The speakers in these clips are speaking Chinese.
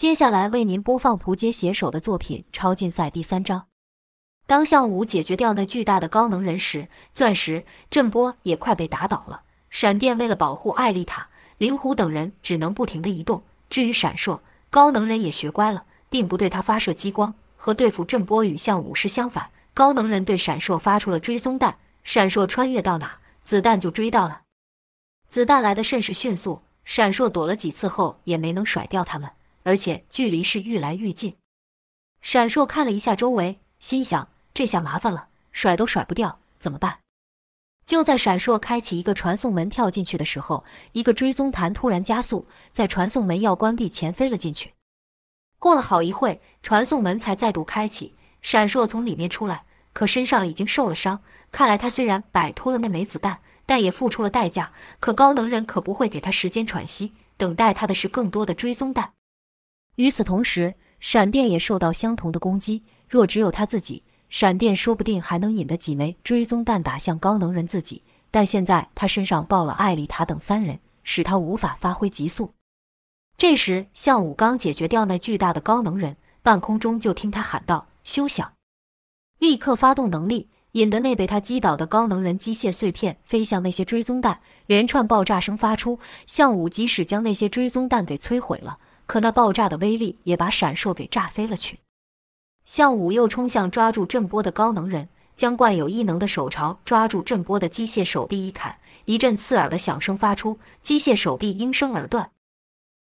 接下来为您播放蒲街携手的作品《超竞赛》第三章。当向武解决掉那巨大的高能人时，钻石震波也快被打倒了。闪电为了保护艾丽塔、灵狐等人，只能不停地移动。至于闪烁，高能人也学乖了，并不对他发射激光。和对付震波与向武是相反，高能人对闪烁发出了追踪弹，闪烁穿越到哪，子弹就追到了。子弹来的甚是迅速，闪烁躲了几次后也没能甩掉他们。而且距离是愈来愈近。闪烁看了一下周围，心想：这下麻烦了，甩都甩不掉，怎么办？就在闪烁开启一个传送门跳进去的时候，一个追踪弹突然加速，在传送门要关闭前飞了进去。过了好一会，传送门才再度开启，闪烁从里面出来，可身上已经受了伤。看来他虽然摆脱了那枚子弹，但也付出了代价。可高能人可不会给他时间喘息，等待他的是更多的追踪弹。与此同时，闪电也受到相同的攻击。若只有他自己，闪电说不定还能引得几枚追踪弹打向高能人自己。但现在他身上抱了艾丽塔等三人，使他无法发挥极速。这时，项武刚解决掉那巨大的高能人，半空中就听他喊道：“休想！”立刻发动能力，引得那被他击倒的高能人机械碎片飞向那些追踪弹，连串爆炸声发出。项武即使将那些追踪弹给摧毁了。可那爆炸的威力也把闪烁给炸飞了去。向武又冲向抓住震波的高能人，将惯有异能的手朝抓住震波的机械手臂一砍，一阵刺耳的响声发出，机械手臂应声而断。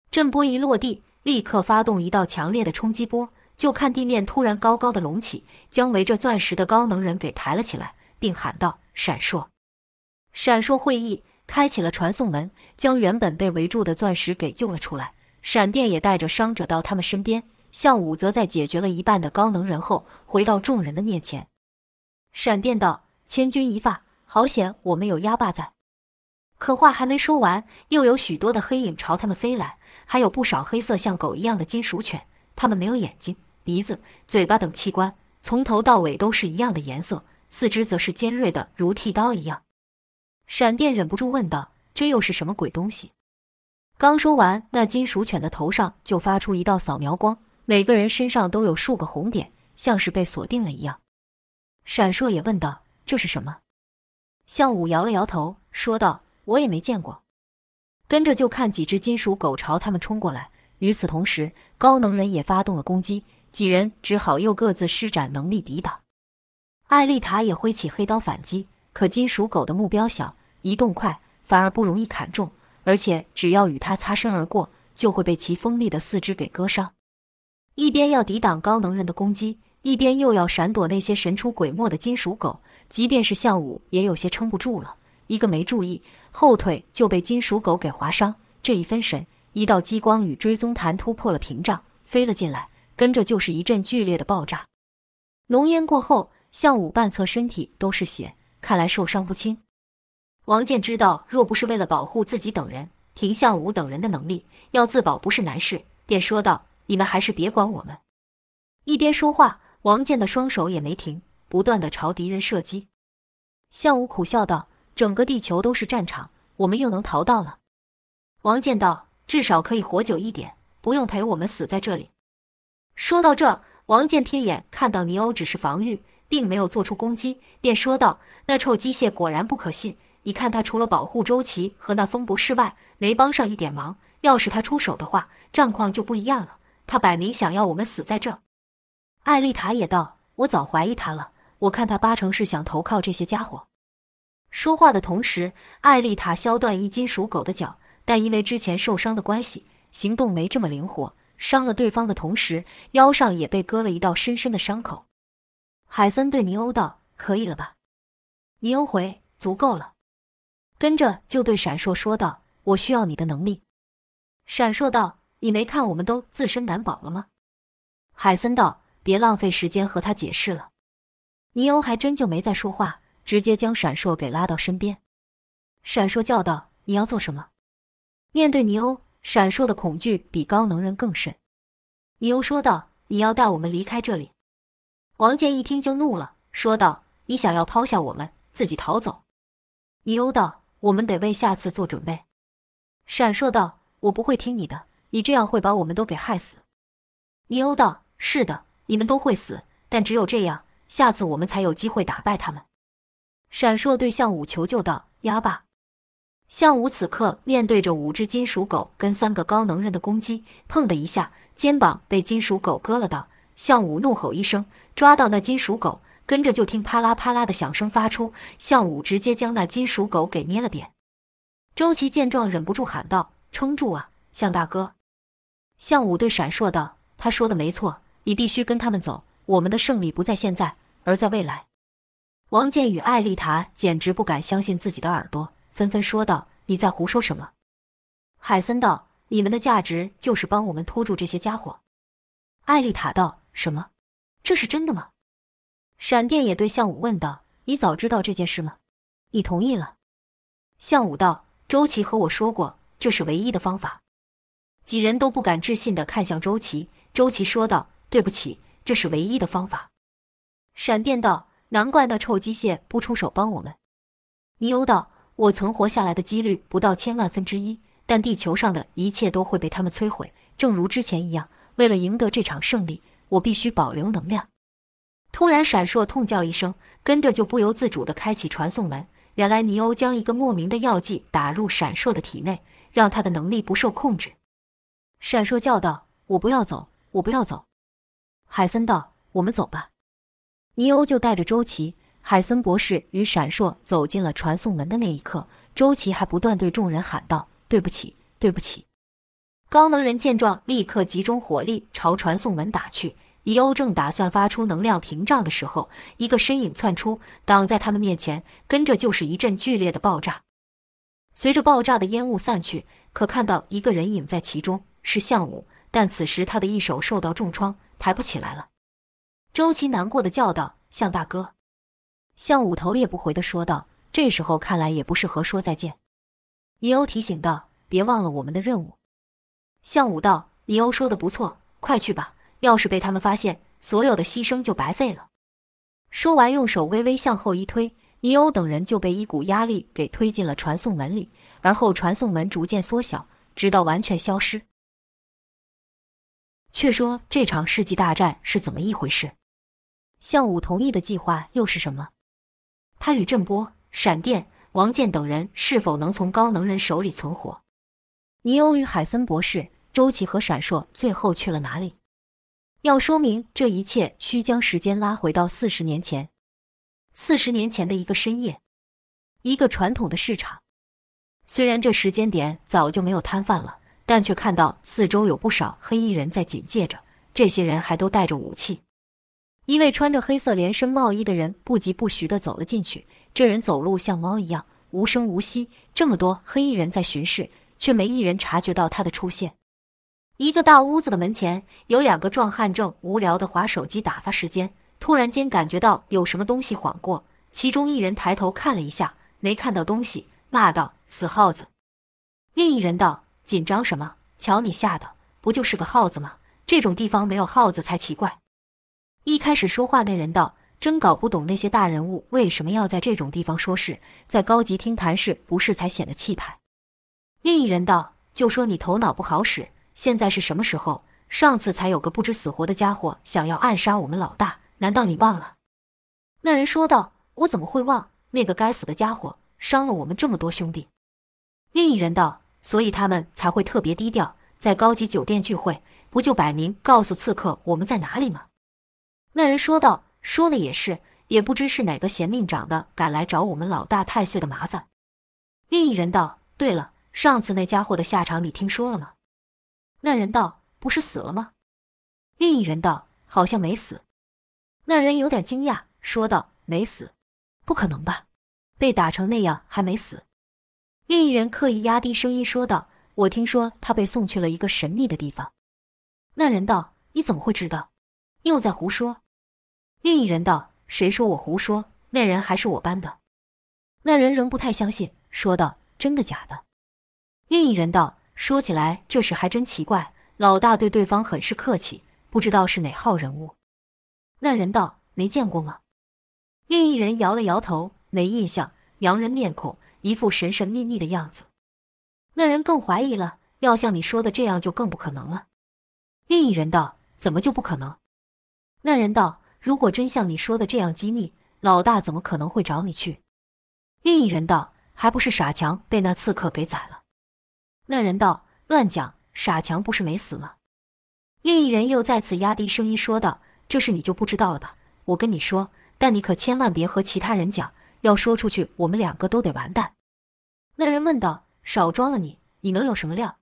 震波一落地，立刻发动一道强烈的冲击波，就看地面突然高高的隆起，将围着钻石的高能人给抬了起来，并喊道：“闪烁！”闪烁会议开启了传送门，将原本被围住的钻石给救了出来。闪电也带着伤者到他们身边，项武则在解决了一半的高能人后，回到众人的面前。闪电道：“千钧一发，好险，我们有鸭爸在。”可话还没说完，又有许多的黑影朝他们飞来，还有不少黑色像狗一样的金属犬。它们没有眼睛、鼻子、嘴巴等器官，从头到尾都是一样的颜色，四肢则是尖锐的，如剃刀一样。闪电忍不住问道：“这又是什么鬼东西？”刚说完，那金属犬的头上就发出一道扫描光，每个人身上都有数个红点，像是被锁定了一样。闪烁也问道：“这是什么？”项武摇了摇头，说道：“我也没见过。”跟着就看几只金属狗朝他们冲过来。与此同时，高能人也发动了攻击，几人只好又各自施展能力抵挡。艾丽塔也挥起黑刀反击，可金属狗的目标小，移动快，反而不容易砍中。而且只要与他擦身而过，就会被其锋利的四肢给割伤。一边要抵挡高能人的攻击，一边又要闪躲那些神出鬼没的金属狗。即便是项武也有些撑不住了，一个没注意，后腿就被金属狗给划伤。这一分神，一道激光与追踪弹突破了屏障，飞了进来，跟着就是一阵剧烈的爆炸。浓烟过后，项武半侧身体都是血，看来受伤不轻。王健知道，若不是为了保护自己等人，凭项武等人的能力，要自保不是难事，便说道：“你们还是别管我们。”一边说话，王健的双手也没停，不断的朝敌人射击。向武苦笑道：“整个地球都是战场，我们又能逃到了？”王健道：“至少可以活久一点，不用陪我们死在这里。”说到这，王健瞥眼看到尼欧只是防御，并没有做出攻击，便说道：“那臭机械果然不可信。”你看他除了保护周琦和那风博士外，没帮上一点忙。要是他出手的话，战况就不一样了。他摆明想要我们死在这。艾丽塔也道：“我早怀疑他了，我看他八成是想投靠这些家伙。”说话的同时，艾丽塔削断一金属狗的脚，但因为之前受伤的关系，行动没这么灵活，伤了对方的同时，腰上也被割了一道深深的伤口。海森对尼欧道：“可以了吧？”尼欧回：“足够了。”跟着就对闪烁说道：“我需要你的能力。”闪烁道：“你没看我们都自身难保了吗？”海森道：“别浪费时间和他解释了。”尼欧还真就没再说话，直接将闪烁给拉到身边。闪烁叫道：“你要做什么？”面对尼欧，闪烁的恐惧比高能人更甚。尼欧说道：“你要带我们离开这里。”王健一听就怒了，说道：“你想要抛下我们，自己逃走？”尼欧道。我们得为下次做准备。闪烁道：“我不会听你的，你这样会把我们都给害死。”尼欧道：“是的，你们都会死，但只有这样，下次我们才有机会打败他们。”闪烁对向武求救道：“压吧！”向武此刻面对着五只金属狗跟三个高能人的攻击，砰的一下，肩膀被金属狗割了道。向武怒吼一声，抓到那金属狗，跟着就听啪啦啪啦的响声发出，向武直接将那金属狗给捏了扁。周琦见状，忍不住喊道：“撑住啊，向大哥！”向武对闪烁道：“他说的没错，你必须跟他们走。我们的胜利不在现在，而在未来。”王健与艾丽塔简直不敢相信自己的耳朵。纷纷说道：“你在胡说什么？”海森道：“你们的价值就是帮我们拖住这些家伙。”艾丽塔道：“什么？这是真的吗？”闪电也对向武问道：“你早知道这件事吗？你同意了？”向武道：“周琦和我说过，这是唯一的方法。”几人都不敢置信的看向周琦。周琦说道：“对不起，这是唯一的方法。”闪电道：“难怪那臭机械不出手帮我们。”尼欧道。我存活下来的几率不到千万分之一，但地球上的一切都会被他们摧毁，正如之前一样。为了赢得这场胜利，我必须保留能量。突然，闪烁痛叫一声，跟着就不由自主地开启传送门。原来尼欧将一个莫名的药剂打入闪烁的体内，让他的能力不受控制。闪烁叫道：“我不要走，我不要走！”海森道：“我们走吧。”尼欧就带着周琦。海森博士与闪烁走进了传送门的那一刻，周琦还不断对众人喊道：“对不起，对不起！”高能人见状，立刻集中火力朝传送门打去。尼欧正打算发出能量屏障的时候，一个身影窜出，挡在他们面前，跟着就是一阵剧烈的爆炸。随着爆炸的烟雾散去，可看到一个人影在其中，是向武，但此时他的一手受到重创，抬不起来了。周琦难过的叫道：“向大哥！”向武头也不回的说道：“这时候看来也不适合说再见。”尼欧提醒道：“别忘了我们的任务。”向武道：“尼欧说的不错，快去吧。要是被他们发现，所有的牺牲就白费了。”说完，用手微微向后一推，尼欧等人就被一股压力给推进了传送门里，而后传送门逐渐缩小，直到完全消失。却说这场世纪大战是怎么一回事？向武同意的计划又是什么？他与震波、闪电、王健等人是否能从高能人手里存活？尼欧与海森博士、周琦和闪烁最后去了哪里？要说明这一切，需将时间拉回到四十年前。四十年前的一个深夜，一个传统的市场。虽然这时间点早就没有摊贩了，但却看到四周有不少黑衣人在警戒着。这些人还都带着武器。一位穿着黑色连身帽衣的人不疾不徐地走了进去。这人走路像猫一样，无声无息。这么多黑衣人在巡视，却没一人察觉到他的出现。一个大屋子的门前，有两个壮汉正无聊地划手机打发时间。突然间感觉到有什么东西晃过，其中一人抬头看了一下，没看到东西，骂道：“死耗子！”另一人道：“紧张什么？瞧你吓的，不就是个耗子吗？这种地方没有耗子才奇怪。”一开始说话那人道：“真搞不懂那些大人物为什么要在这种地方说事，在高级厅谈事不是才显得气派。”另一人道：“就说你头脑不好使，现在是什么时候？上次才有个不知死活的家伙想要暗杀我们老大，难道你忘了？”那人说道：“我怎么会忘？那个该死的家伙伤了我们这么多兄弟。”另一人道：“所以他们才会特别低调，在高级酒店聚会，不就摆明告诉刺客我们在哪里吗？”那人说道：“说的也是，也不知是哪个嫌命长的敢来找我们老大太岁的麻烦。”另一人道：“对了，上次那家伙的下场你听说了吗？”那人道：“不是死了吗？”另一人道：“好像没死。”那人有点惊讶，说道：“没死？不可能吧？被打成那样还没死？”另一人刻意压低声音说道：“我听说他被送去了一个神秘的地方。”那人道：“你怎么会知道？又在胡说？”另一人道：“谁说我胡说？那人还是我班的。”那人仍不太相信，说道：“真的假的？”另一人道：“说起来这事还真奇怪，老大对对方很是客气，不知道是哪号人物。”那人道：“没见过吗？”另一人摇了摇头，没印象。洋人面孔，一副神神秘秘的样子。那人更怀疑了，要像你说的这样，就更不可能了。另一人道：“怎么就不可能？”那人道：“如果真像你说的这样机密，老大怎么可能会找你去？”另一人道：“还不是傻强被那刺客给宰了？”那人道：“乱讲，傻强不是没死吗？”另一人又再次压低声音说道：“这事你就不知道了吧？我跟你说，但你可千万别和其他人讲，要说出去，我们两个都得完蛋。”那人问道：“少装了你，你能有什么料？”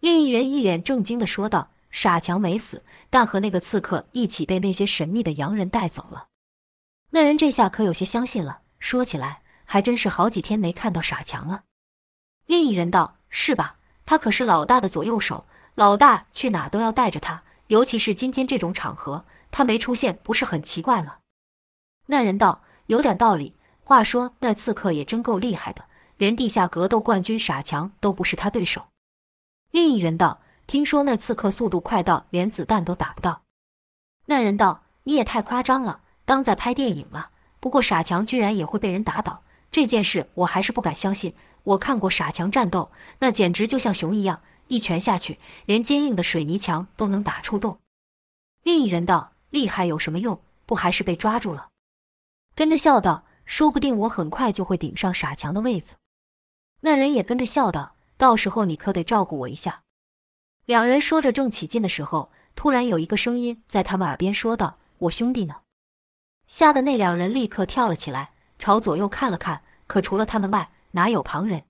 另一人一脸正经的说道：“傻强没死，但和那个刺客一起被那些神秘的洋人带走了。”那人这下可有些相信了，说起来还真是好几天没看到傻强了。另一人道：“是吧？他可是老大的左右手，老大去哪都要带着他，尤其是今天这种场合，他没出现不是很奇怪吗？”那人道：“有点道理。话说那刺客也真够厉害的，连地下格斗冠军傻强都不是他对手。”另一人道：“听说那刺客速度快到连子弹都打不到。”那人道：“你也太夸张了，当在拍电影了。不过傻强居然也会被人打倒，这件事我还是不敢相信。我看过傻强战斗，那简直就像熊一样，一拳下去，连坚硬的水泥墙都能打出洞。”另一人道：“厉害有什么用？不还是被抓住了？”跟着笑道：“说不定我很快就会顶上傻强的位子。”那人也跟着笑道。到时候你可得照顾我一下。两人说着正起劲的时候，突然有一个声音在他们耳边说道：“我兄弟呢？”吓得那两人立刻跳了起来，朝左右看了看，可除了他们外，哪有旁人？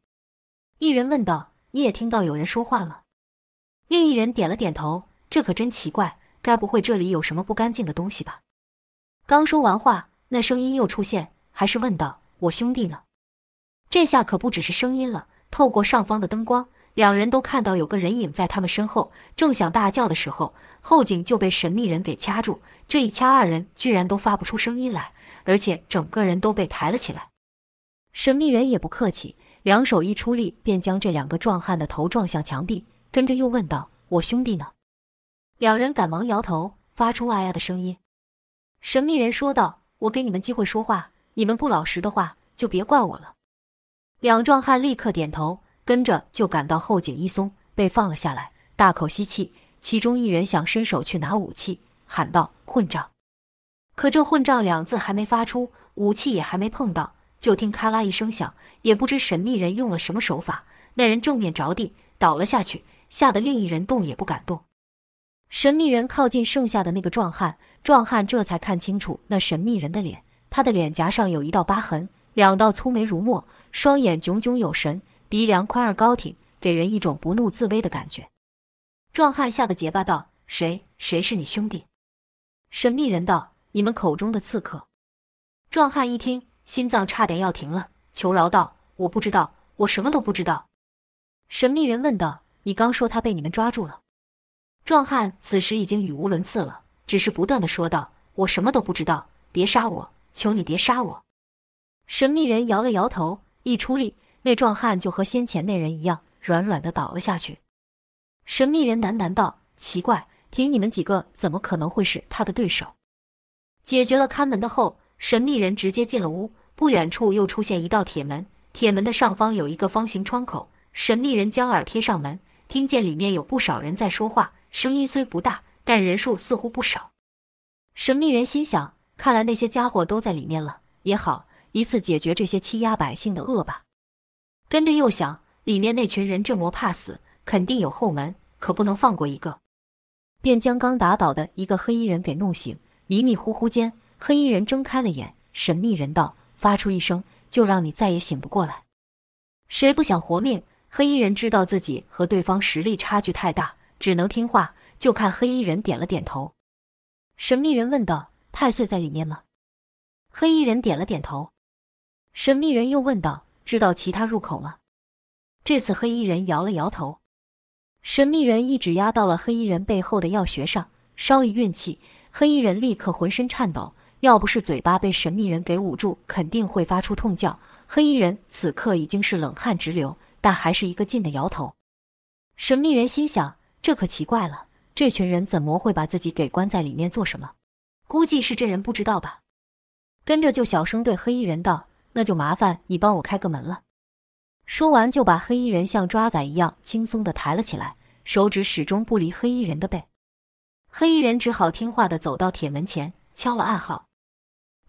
一人问道：“你也听到有人说话了？”另一人点了点头：“这可真奇怪，该不会这里有什么不干净的东西吧？”刚说完话，那声音又出现，还是问道：“我兄弟呢？”这下可不只是声音了。透过上方的灯光，两人都看到有个人影在他们身后。正想大叫的时候，后颈就被神秘人给掐住。这一掐，二人居然都发不出声音来，而且整个人都被抬了起来。神秘人也不客气，两手一出力，便将这两个壮汉的头撞向墙壁，跟着又问道：“我兄弟呢？”两人赶忙摇头，发出“哎呀”的声音。神秘人说道：“我给你们机会说话，你们不老实的话，就别怪我了。”两壮汉立刻点头，跟着就感到后颈一松，被放了下来，大口吸气。其中一人想伸手去拿武器，喊道：“混账！”可这“混账”两字还没发出，武器也还没碰到，就听咔啦一声响，也不知神秘人用了什么手法，那人正面着地倒了下去，吓得另一人动也不敢动。神秘人靠近剩下的那个壮汉，壮汉这才看清楚那神秘人的脸，他的脸颊上有一道疤痕，两道粗眉如墨。双眼炯炯有神，鼻梁宽而高挺，给人一种不怒自威的感觉。壮汉吓得结巴道：“谁？谁是你兄弟？”神秘人道：“你们口中的刺客。”壮汉一听，心脏差点要停了，求饶道：“我不知道，我什么都不知道。”神秘人问道：“你刚说他被你们抓住了？”壮汉此时已经语无伦次了，只是不断的说道：“我什么都不知道，别杀我，求你别杀我。”神秘人摇了摇头。一出力，那壮汉就和先前那人一样，软软的倒了下去。神秘人喃喃道：“奇怪，凭你们几个，怎么可能会是他的对手？”解决了看门的后，神秘人直接进了屋。不远处又出现一道铁门，铁门的上方有一个方形窗口。神秘人将耳贴上门，听见里面有不少人在说话，声音虽不大，但人数似乎不少。神秘人心想：看来那些家伙都在里面了，也好。一次解决这些欺压百姓的恶吧。跟着又想，里面那群人这么怕死，肯定有后门，可不能放过一个。便将刚打倒的一个黑衣人给弄醒。迷迷糊糊间，黑衣人睁开了眼，神秘人道：“发出一声，就让你再也醒不过来。”谁不想活命？黑衣人知道自己和对方实力差距太大，只能听话。就看黑衣人点了点头。神秘人问道：“太岁在里面吗？”黑衣人点了点头。神秘人又问道：“知道其他入口吗？”这次黑衣人摇了摇头。神秘人一指压到了黑衣人背后的药穴上，稍一运气，黑衣人立刻浑身颤抖。要不是嘴巴被神秘人给捂住，肯定会发出痛叫。黑衣人此刻已经是冷汗直流，但还是一个劲的摇头。神秘人心想：这可奇怪了，这群人怎么会把自己给关在里面做什么？估计是这人不知道吧。跟着就小声对黑衣人道。那就麻烦你帮我开个门了。说完，就把黑衣人像抓仔一样轻松的抬了起来，手指始终不离黑衣人的背。黑衣人只好听话的走到铁门前，敲了暗号。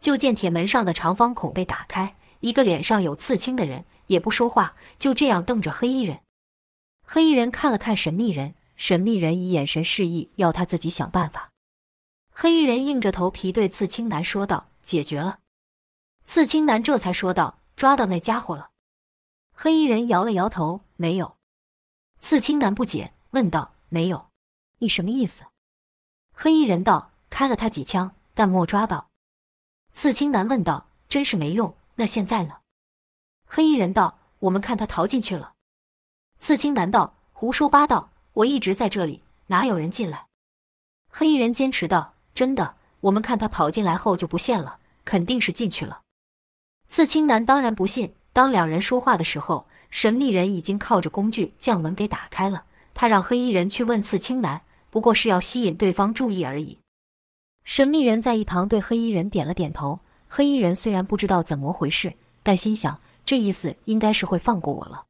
就见铁门上的长方孔被打开，一个脸上有刺青的人也不说话，就这样瞪着黑衣人。黑衣人看了看神秘人，神秘人以眼神示意要他自己想办法。黑衣人硬着头皮对刺青男说道：“解决了。”刺青男这才说道：“抓到那家伙了。”黑衣人摇了摇头：“没有。”刺青男不解问道：“没有？你什么意思？”黑衣人道：“开了他几枪，但没抓到。”刺青男问道：“真是没用，那现在呢？”黑衣人道：“我们看他逃进去了。”刺青男道：“胡说八道！我一直在这里，哪有人进来？”黑衣人坚持道：“真的，我们看他跑进来后就不见了，肯定是进去了。”刺青男当然不信。当两人说话的时候，神秘人已经靠着工具将门给打开了。他让黑衣人去问刺青男，不过是要吸引对方注意而已。神秘人在一旁对黑衣人点了点头。黑衣人虽然不知道怎么回事，但心想这意思应该是会放过我了，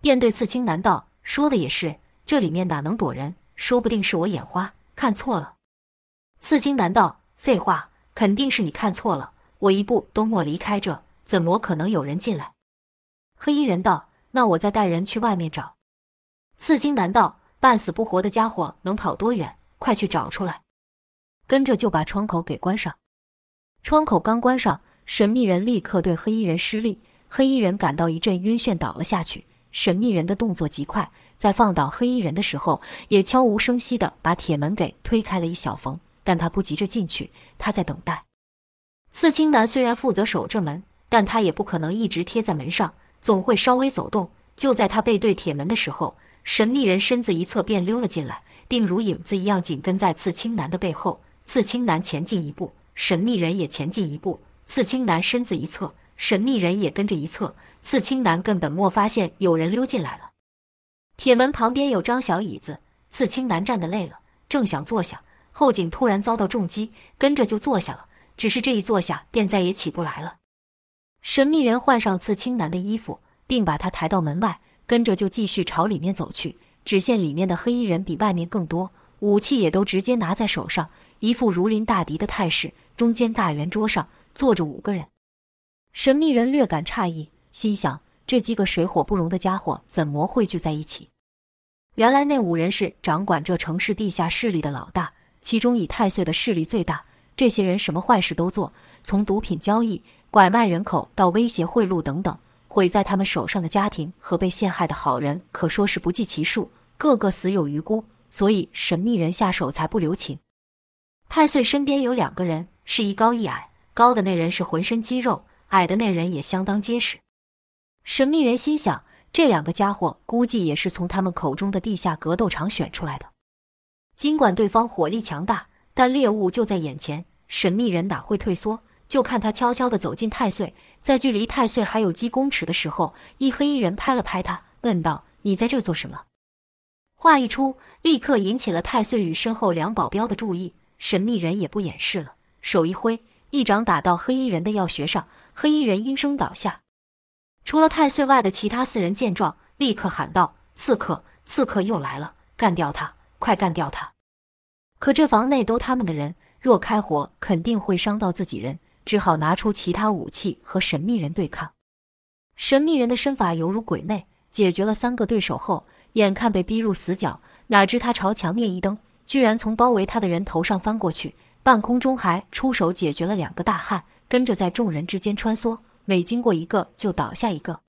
便对刺青男道：“说的也是，这里面哪能躲人？说不定是我眼花，看错了。”刺青男道：“废话，肯定是你看错了。我一步都没离开这，怎么可能有人进来？”黑衣人道：“那我再带人去外面找。”刺青男道：“半死不活的家伙能跑多远？快去找出来！”跟着就把窗口给关上。窗口刚关上，神秘人立刻对黑衣人施力，黑衣人感到一阵晕眩，倒了下去。神秘人的动作极快，在放倒黑衣人的时候，也悄无声息地把铁门给推开了一小缝。但他不急着进去，他在等待。刺青男虽然负责守着门，但他也不可能一直贴在门上，总会稍微走动。就在他背对铁门的时候，神秘人身子一侧便溜了进来，并如影子一样紧跟在刺青男的背后。刺青男前进一步，神秘人也前进一步。刺青男身子一侧，神秘人也跟着一侧。刺青男根本没发现有人溜进来了。铁门旁边有张小椅子，刺青男站得累了，正想坐下，后颈突然遭到重击，跟着就坐下了。只是这一坐下，便再也起不来了。神秘人换上刺青男的衣服，并把他抬到门外，跟着就继续朝里面走去。只见里面的黑衣人比外面更多，武器也都直接拿在手上。一副如临大敌的态势，中间大圆桌上坐着五个人。神秘人略感诧异，心想：这几个水火不容的家伙怎么汇聚在一起？原来那五人是掌管这城市地下势力的老大，其中以太岁的势力最大。这些人什么坏事都做，从毒品交易、拐卖人口到威胁贿赂等等，毁在他们手上的家庭和被陷害的好人可说是不计其数，个个死有余辜。所以神秘人下手才不留情。太岁身边有两个人，是一高一矮。高的那人是浑身肌肉，矮的那人也相当结实。神秘人心想，这两个家伙估计也是从他们口中的地下格斗场选出来的。尽管对方火力强大，但猎物就在眼前，神秘人哪会退缩？就看他悄悄地走进太岁，在距离太岁还有几公尺的时候，一黑衣人拍了拍他，问道：“你在这做什么？”话一出，立刻引起了太岁与身后两保镖的注意。神秘人也不掩饰了，手一挥，一掌打到黑衣人的药穴上，黑衣人应声倒下。除了太岁外的其他四人见状，立刻喊道：“刺客，刺客又来了！干掉他，快干掉他！”可这房内都他们的人，若开火，肯定会伤到自己人，只好拿出其他武器和神秘人对抗。神秘人的身法犹如鬼魅，解决了三个对手后，眼看被逼入死角，哪知他朝墙面一蹬。居然从包围他的人头上翻过去，半空中还出手解决了两个大汉，跟着在众人之间穿梭，每经过一个就倒下一个。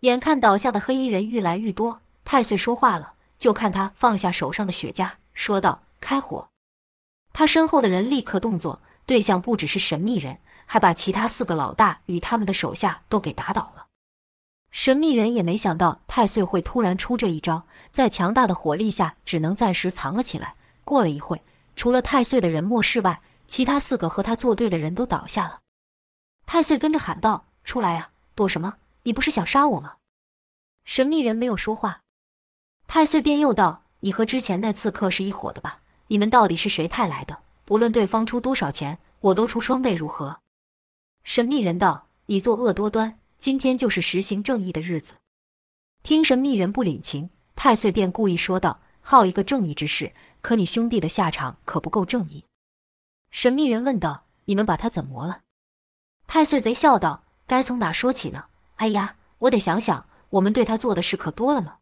眼看倒下的黑衣人愈来愈多，太岁说话了，就看他放下手上的雪茄，说道：“开火！”他身后的人立刻动作，对象不只是神秘人，还把其他四个老大与他们的手下都给打倒了。神秘人也没想到太岁会突然出这一招，在强大的火力下，只能暂时藏了起来。过了一会，除了太岁的人没事外，其他四个和他作对的人都倒下了。太岁跟着喊道：“出来呀，躲什么？你不是想杀我吗？”神秘人没有说话。太岁便又道：“你和之前那刺客是一伙的吧？你们到底是谁派来的？不论对方出多少钱，我都出双倍，如何？”神秘人道：“你作恶多端。”今天就是实行正义的日子。听神秘人不领情，太岁便故意说道：“好一个正义之士，可你兄弟的下场可不够正义。”神秘人问道：“你们把他怎么了？”太岁贼笑道：“该从哪说起呢？哎呀，我得想想，我们对他做的事可多了呢。”